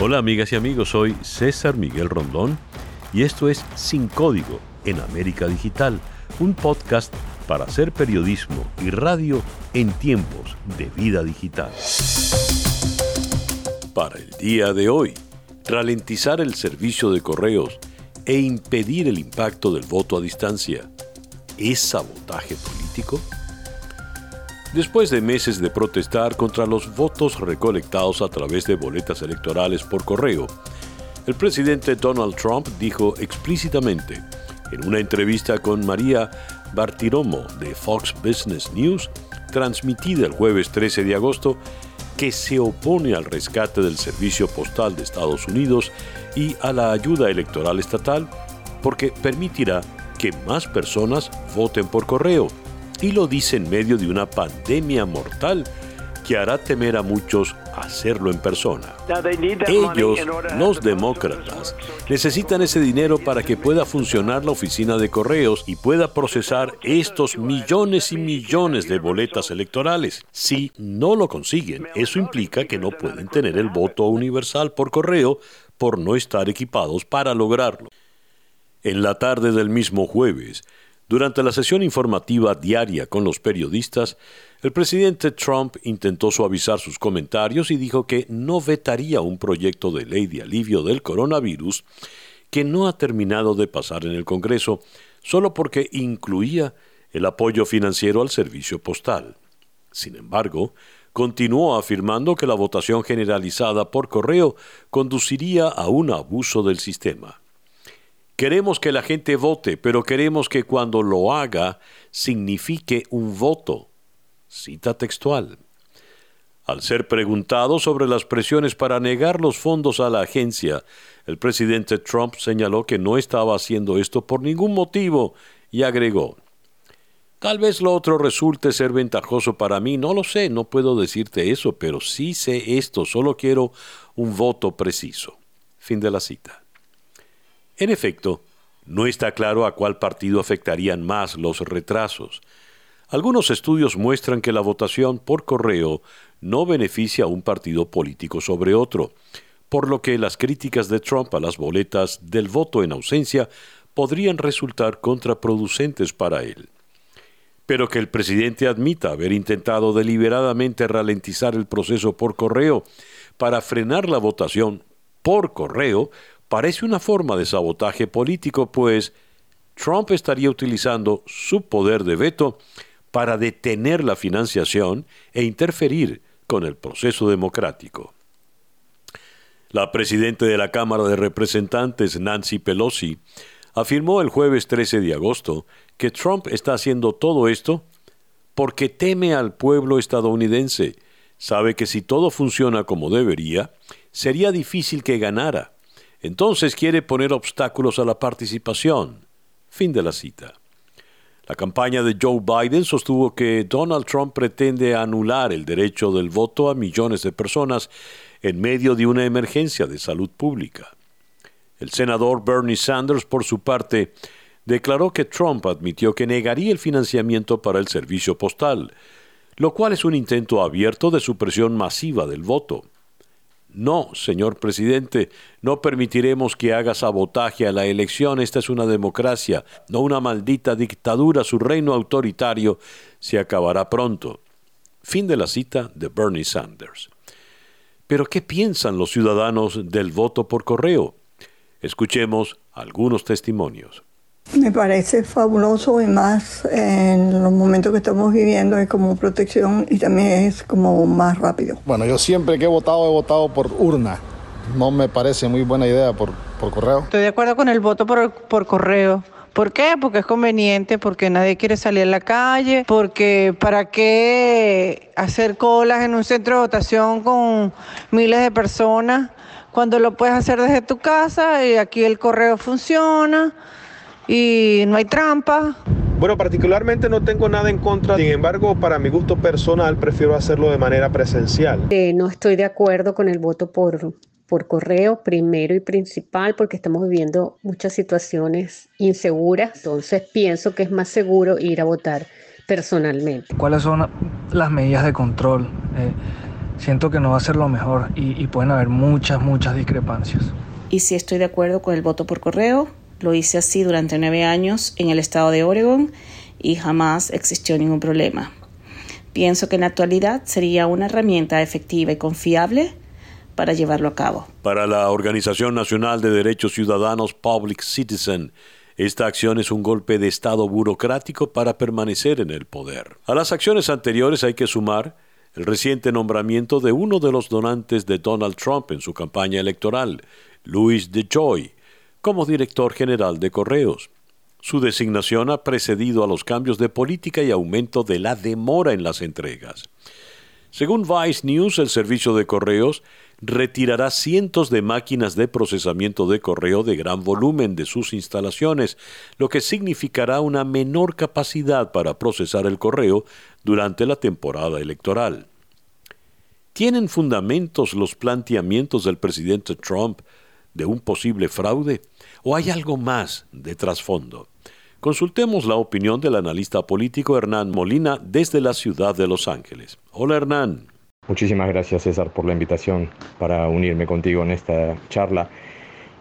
Hola amigas y amigos, soy César Miguel Rondón y esto es Sin Código en América Digital, un podcast para hacer periodismo y radio en tiempos de vida digital. Para el día de hoy, ralentizar el servicio de correos e impedir el impacto del voto a distancia. ¿Es sabotaje político? Después de meses de protestar contra los votos recolectados a través de boletas electorales por correo, el presidente Donald Trump dijo explícitamente en una entrevista con María Bartiromo de Fox Business News, transmitida el jueves 13 de agosto, que se opone al rescate del servicio postal de Estados Unidos y a la ayuda electoral estatal porque permitirá que más personas voten por correo y lo dice en medio de una pandemia mortal que hará temer a muchos hacerlo en persona. Ellos, los demócratas, necesitan ese dinero para que pueda funcionar la oficina de correos y pueda procesar estos millones y millones de boletas electorales. Si no lo consiguen, eso implica que no pueden tener el voto universal por correo por no estar equipados para lograrlo. En la tarde del mismo jueves, durante la sesión informativa diaria con los periodistas, el presidente Trump intentó suavizar sus comentarios y dijo que no vetaría un proyecto de ley de alivio del coronavirus que no ha terminado de pasar en el Congreso solo porque incluía el apoyo financiero al servicio postal. Sin embargo, continuó afirmando que la votación generalizada por correo conduciría a un abuso del sistema. Queremos que la gente vote, pero queremos que cuando lo haga signifique un voto. Cita textual. Al ser preguntado sobre las presiones para negar los fondos a la agencia, el presidente Trump señaló que no estaba haciendo esto por ningún motivo y agregó, Tal vez lo otro resulte ser ventajoso para mí, no lo sé, no puedo decirte eso, pero sí sé esto, solo quiero un voto preciso. Fin de la cita. En efecto, no está claro a cuál partido afectarían más los retrasos. Algunos estudios muestran que la votación por correo no beneficia a un partido político sobre otro, por lo que las críticas de Trump a las boletas del voto en ausencia podrían resultar contraproducentes para él. Pero que el presidente admita haber intentado deliberadamente ralentizar el proceso por correo para frenar la votación por correo parece una forma de sabotaje político, pues Trump estaría utilizando su poder de veto para detener la financiación e interferir con el proceso democrático. La presidenta de la Cámara de Representantes, Nancy Pelosi, afirmó el jueves 13 de agosto que Trump está haciendo todo esto porque teme al pueblo estadounidense, sabe que si todo funciona como debería, sería difícil que ganara entonces quiere poner obstáculos a la participación. Fin de la cita. La campaña de Joe Biden sostuvo que Donald Trump pretende anular el derecho del voto a millones de personas en medio de una emergencia de salud pública. El senador Bernie Sanders, por su parte, declaró que Trump admitió que negaría el financiamiento para el servicio postal, lo cual es un intento abierto de supresión masiva del voto. No, señor presidente, no permitiremos que haga sabotaje a la elección. Esta es una democracia, no una maldita dictadura. Su reino autoritario se acabará pronto. Fin de la cita de Bernie Sanders. Pero ¿qué piensan los ciudadanos del voto por correo? Escuchemos algunos testimonios. Me parece fabuloso y más en los momentos que estamos viviendo es como protección y también es como más rápido. Bueno, yo siempre que he votado he votado por urna. No me parece muy buena idea por, por correo. Estoy de acuerdo con el voto por, por correo. ¿Por qué? Porque es conveniente, porque nadie quiere salir a la calle, porque para qué hacer colas en un centro de votación con miles de personas cuando lo puedes hacer desde tu casa y aquí el correo funciona y no hay trampa. Bueno, particularmente no tengo nada en contra, sin embargo, para mi gusto personal prefiero hacerlo de manera presencial. Eh, no estoy de acuerdo con el voto por, por correo, primero y principal, porque estamos viviendo muchas situaciones inseguras, entonces pienso que es más seguro ir a votar personalmente. ¿Cuáles son las medidas de control? Eh, siento que no va a ser lo mejor y, y pueden haber muchas, muchas discrepancias. Y si estoy de acuerdo con el voto por correo, lo hice así durante nueve años en el estado de Oregon y jamás existió ningún problema. Pienso que en la actualidad sería una herramienta efectiva y confiable para llevarlo a cabo. Para la Organización Nacional de Derechos Ciudadanos Public Citizen, esta acción es un golpe de Estado burocrático para permanecer en el poder. A las acciones anteriores hay que sumar el reciente nombramiento de uno de los donantes de Donald Trump en su campaña electoral, Louis DeJoy, como director general de Correos. Su designación ha precedido a los cambios de política y aumento de la demora en las entregas. Según Vice News, el servicio de correos retirará cientos de máquinas de procesamiento de correo de gran volumen de sus instalaciones, lo que significará una menor capacidad para procesar el correo durante la temporada electoral. ¿Tienen fundamentos los planteamientos del presidente Trump de un posible fraude? ¿O hay algo más de trasfondo? Consultemos la opinión del analista político Hernán Molina desde la ciudad de Los Ángeles. Hola Hernán. Muchísimas gracias César por la invitación para unirme contigo en esta charla.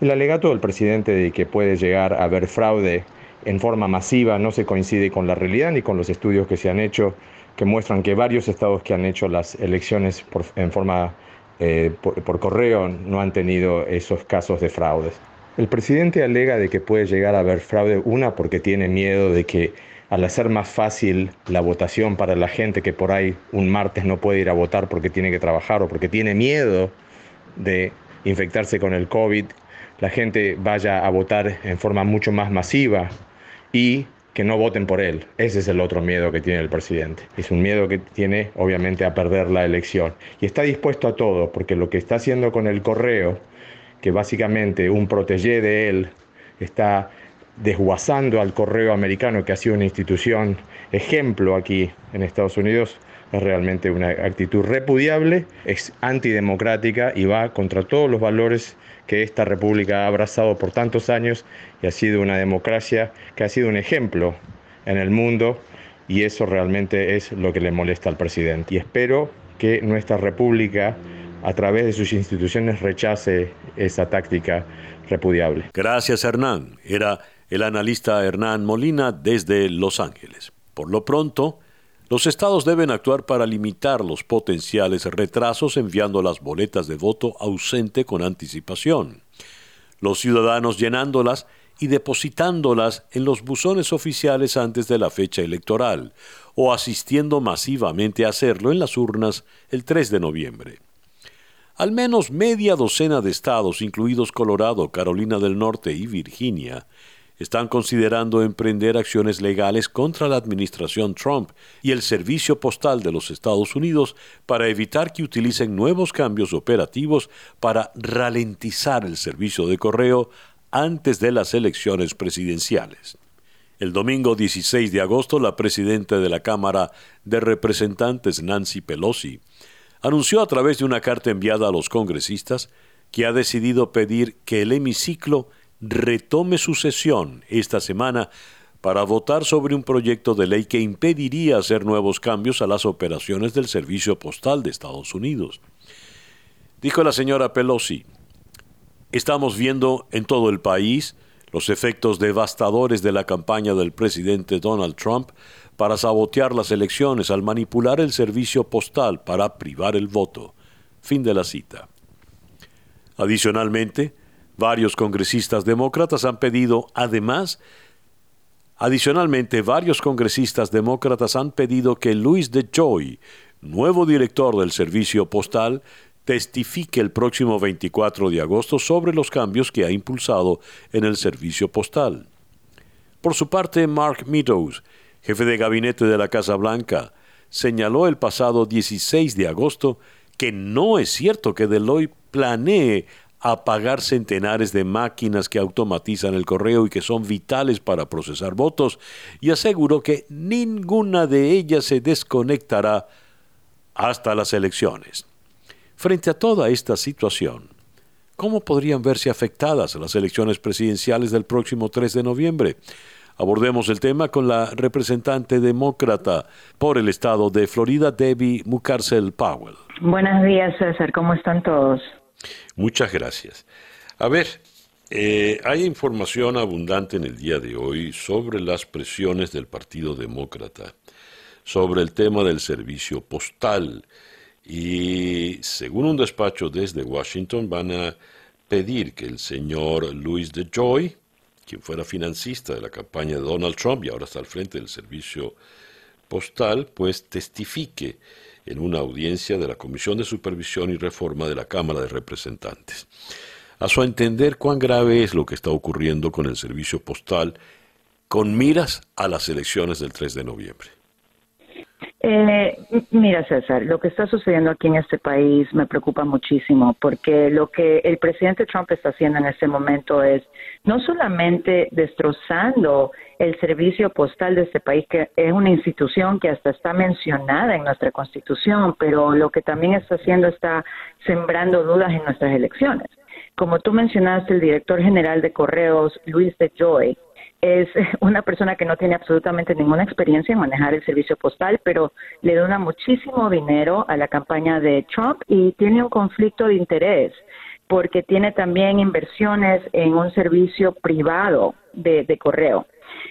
El alegato del presidente de que puede llegar a haber fraude en forma masiva no se coincide con la realidad ni con los estudios que se han hecho que muestran que varios estados que han hecho las elecciones en forma eh, por, correo no han tenido esos casos de fraudes. El presidente alega de que puede llegar a haber fraude, una porque tiene miedo de que al hacer más fácil la votación para la gente que por ahí un martes no puede ir a votar porque tiene que trabajar o porque tiene miedo de infectarse con el COVID, la gente vaya a votar en forma mucho más masiva y que no voten por él. Ese es el otro miedo que tiene el presidente. Es un miedo que tiene obviamente a perder la elección. Y está dispuesto a todo, porque lo que está haciendo con el correo, que básicamente un protégé de él está desguazando al correo americano, que ha sido una institución ejemplo aquí en Estados Unidos, es realmente una actitud repudiable, es antidemocrática y va contra todos los valores que esta república ha abrazado por tantos años y ha sido una democracia que ha sido un ejemplo en el mundo y eso realmente es lo que le molesta al presidente. Y espero que nuestra república a través de sus instituciones rechace esa táctica repudiable. Gracias Hernán. Era el analista Hernán Molina desde Los Ángeles. Por lo pronto, los estados deben actuar para limitar los potenciales retrasos enviando las boletas de voto ausente con anticipación. Los ciudadanos llenándolas y depositándolas en los buzones oficiales antes de la fecha electoral, o asistiendo masivamente a hacerlo en las urnas el 3 de noviembre. Al menos media docena de estados, incluidos Colorado, Carolina del Norte y Virginia, están considerando emprender acciones legales contra la administración Trump y el Servicio Postal de los Estados Unidos para evitar que utilicen nuevos cambios operativos para ralentizar el servicio de correo antes de las elecciones presidenciales. El domingo 16 de agosto, la presidenta de la Cámara de Representantes, Nancy Pelosi, anunció a través de una carta enviada a los congresistas que ha decidido pedir que el hemiciclo retome su sesión esta semana para votar sobre un proyecto de ley que impediría hacer nuevos cambios a las operaciones del Servicio Postal de Estados Unidos. Dijo la señora Pelosi, estamos viendo en todo el país los efectos devastadores de la campaña del presidente Donald Trump para sabotear las elecciones al manipular el servicio postal para privar el voto. Fin de la cita. Adicionalmente, Varios congresistas demócratas han pedido, además, adicionalmente, varios congresistas demócratas han pedido que Luis DeJoy, nuevo director del servicio postal, testifique el próximo 24 de agosto sobre los cambios que ha impulsado en el servicio postal. Por su parte, Mark Meadows, jefe de gabinete de la Casa Blanca, señaló el pasado 16 de agosto que no es cierto que Deloitte planee apagar centenares de máquinas que automatizan el correo y que son vitales para procesar votos, y aseguró que ninguna de ellas se desconectará hasta las elecciones. Frente a toda esta situación, ¿cómo podrían verse afectadas las elecciones presidenciales del próximo 3 de noviembre? Abordemos el tema con la representante demócrata por el estado de Florida, Debbie Mucarcel Powell. Buenos días, César. ¿Cómo están todos? Muchas gracias. A ver, eh, hay información abundante en el día de hoy sobre las presiones del Partido Demócrata, sobre el tema del servicio postal. Y según un despacho desde Washington, van a pedir que el señor Luis de Joy, quien fuera financista de la campaña de Donald Trump y ahora está al frente del servicio postal, pues testifique en una audiencia de la Comisión de Supervisión y Reforma de la Cámara de Representantes. A su entender, cuán grave es lo que está ocurriendo con el servicio postal con miras a las elecciones del 3 de noviembre. Eh, mira, César, lo que está sucediendo aquí en este país me preocupa muchísimo porque lo que el presidente Trump está haciendo en este momento es no solamente destrozando el servicio postal de este país, que es una institución que hasta está mencionada en nuestra constitución, pero lo que también está haciendo está sembrando dudas en nuestras elecciones. Como tú mencionaste, el director general de Correos, Luis de Joy, es una persona que no tiene absolutamente ninguna experiencia en manejar el servicio postal, pero le dona muchísimo dinero a la campaña de Trump y tiene un conflicto de interés porque tiene también inversiones en un servicio privado de, correo.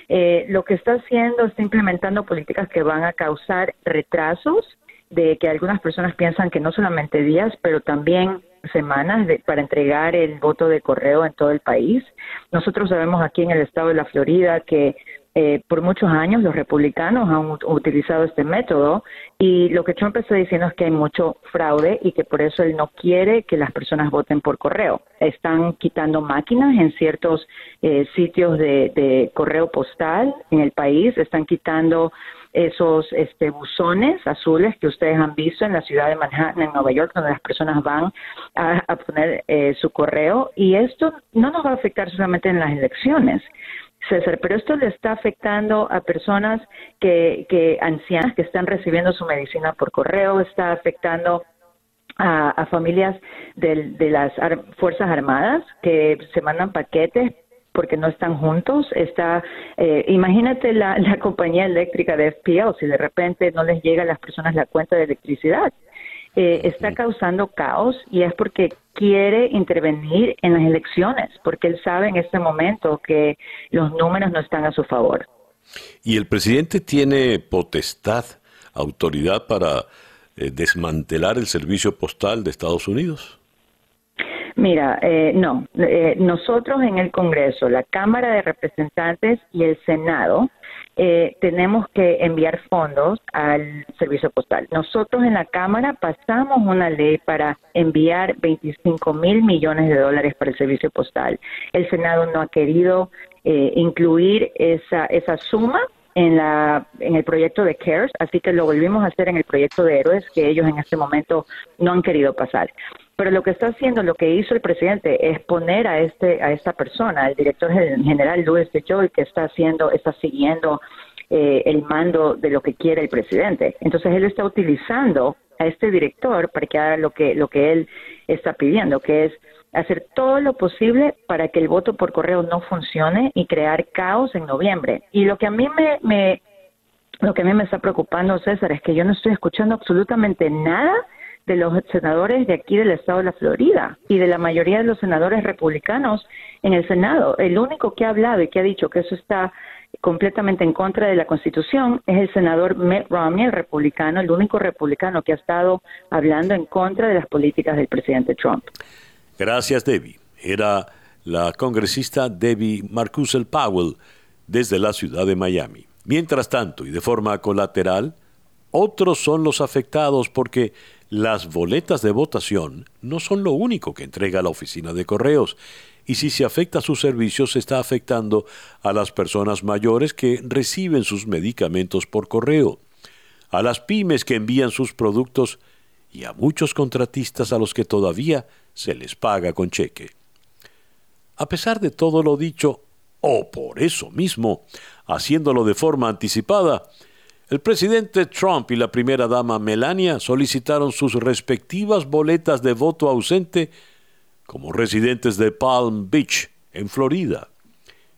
Eh, lo que está haciendo está implementando políticas que van a causar retrasos de que algunas personas piensan que no solamente días, pero también semanas para entregar el voto de correo en todo el país. Nosotros sabemos aquí en el estado de la Florida que eh, por muchos años los republicanos han utilizado este método y lo que Trump está diciendo es que hay mucho fraude y que por eso él no quiere que las personas voten por correo. Están quitando máquinas en ciertos eh, sitios de correo postal en el país, están quitando esos este, buzones azules que ustedes han visto en la ciudad de Manhattan, en Nueva York, donde las personas van a, poner eh, su correo. Y esto no nos va a afectar solamente en las elecciones. César, pero esto le está afectando a personas que, que ancianas que están recibiendo su medicina por correo, está afectando a, a familias de, de las Fuerzas Armadas que se mandan paquetes porque no están juntos. Está, eh, imagínate la, la, compañía eléctrica de FPL, si de repente no les llega a las personas la cuenta de electricidad. Eh, está causando caos y es porque quiere intervenir en las elecciones, porque él sabe en este momento que los números no están a su favor. ¿Y el presidente tiene potestad, autoridad para eh, desmantelar el servicio postal de Estados Unidos? Mira, eh, no, eh, nosotros en el Congreso, la Cámara de Representantes y el Senado eh, tenemos que enviar fondos al servicio postal. Nosotros en la Cámara pasamos una ley para enviar 25 mil millones de dólares para el servicio postal. El Senado no ha querido incluir esa, esa suma en, la, en el proyecto de CARES, así que lo volvimos a hacer en el proyecto de héroes que ellos en este momento no han querido pasar. Pero lo que está haciendo, lo que hizo el presidente es poner a este a esta persona, el director general Luis de Joy, que está haciendo, está siguiendo eh, el mando de lo que quiere el presidente. Entonces él está utilizando a este director para que haga lo que lo que él está pidiendo, que es hacer todo lo posible para que el voto por correo no funcione y crear caos en noviembre. Y lo que a mí me, me lo que a mí me está preocupando, César, es que yo no estoy escuchando absolutamente nada de los senadores de aquí del estado de la Florida y de la mayoría de los senadores republicanos en el Senado. El único que ha hablado y que ha dicho que eso está completamente en contra de la Constitución es el senador Mitt Romney, el republicano, el único republicano que ha estado hablando en contra de las políticas del presidente Trump. Gracias, Debbie. Era la congresista Debbie Marcusel Powell desde la ciudad de Miami. Mientras tanto, y de forma colateral, otros son los afectados porque las boletas de votación no son lo único que entrega la oficina de correos, y si se afecta su servicio se está afectando a las personas mayores que reciben sus medicamentos por correo, a las pymes que envían sus productos y a muchos contratistas a los que todavía se les paga con cheque. A pesar de todo lo dicho, o por eso mismo, haciéndolo de forma anticipada, el presidente Trump y la primera dama Melania solicitaron sus respectivas boletas de voto ausente como residentes de Palm Beach, en Florida.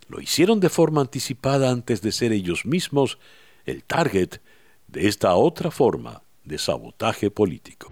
lo hicieron de forma anticipada antes de ser ellos mismos el target de esta otra forma de sabotaje político.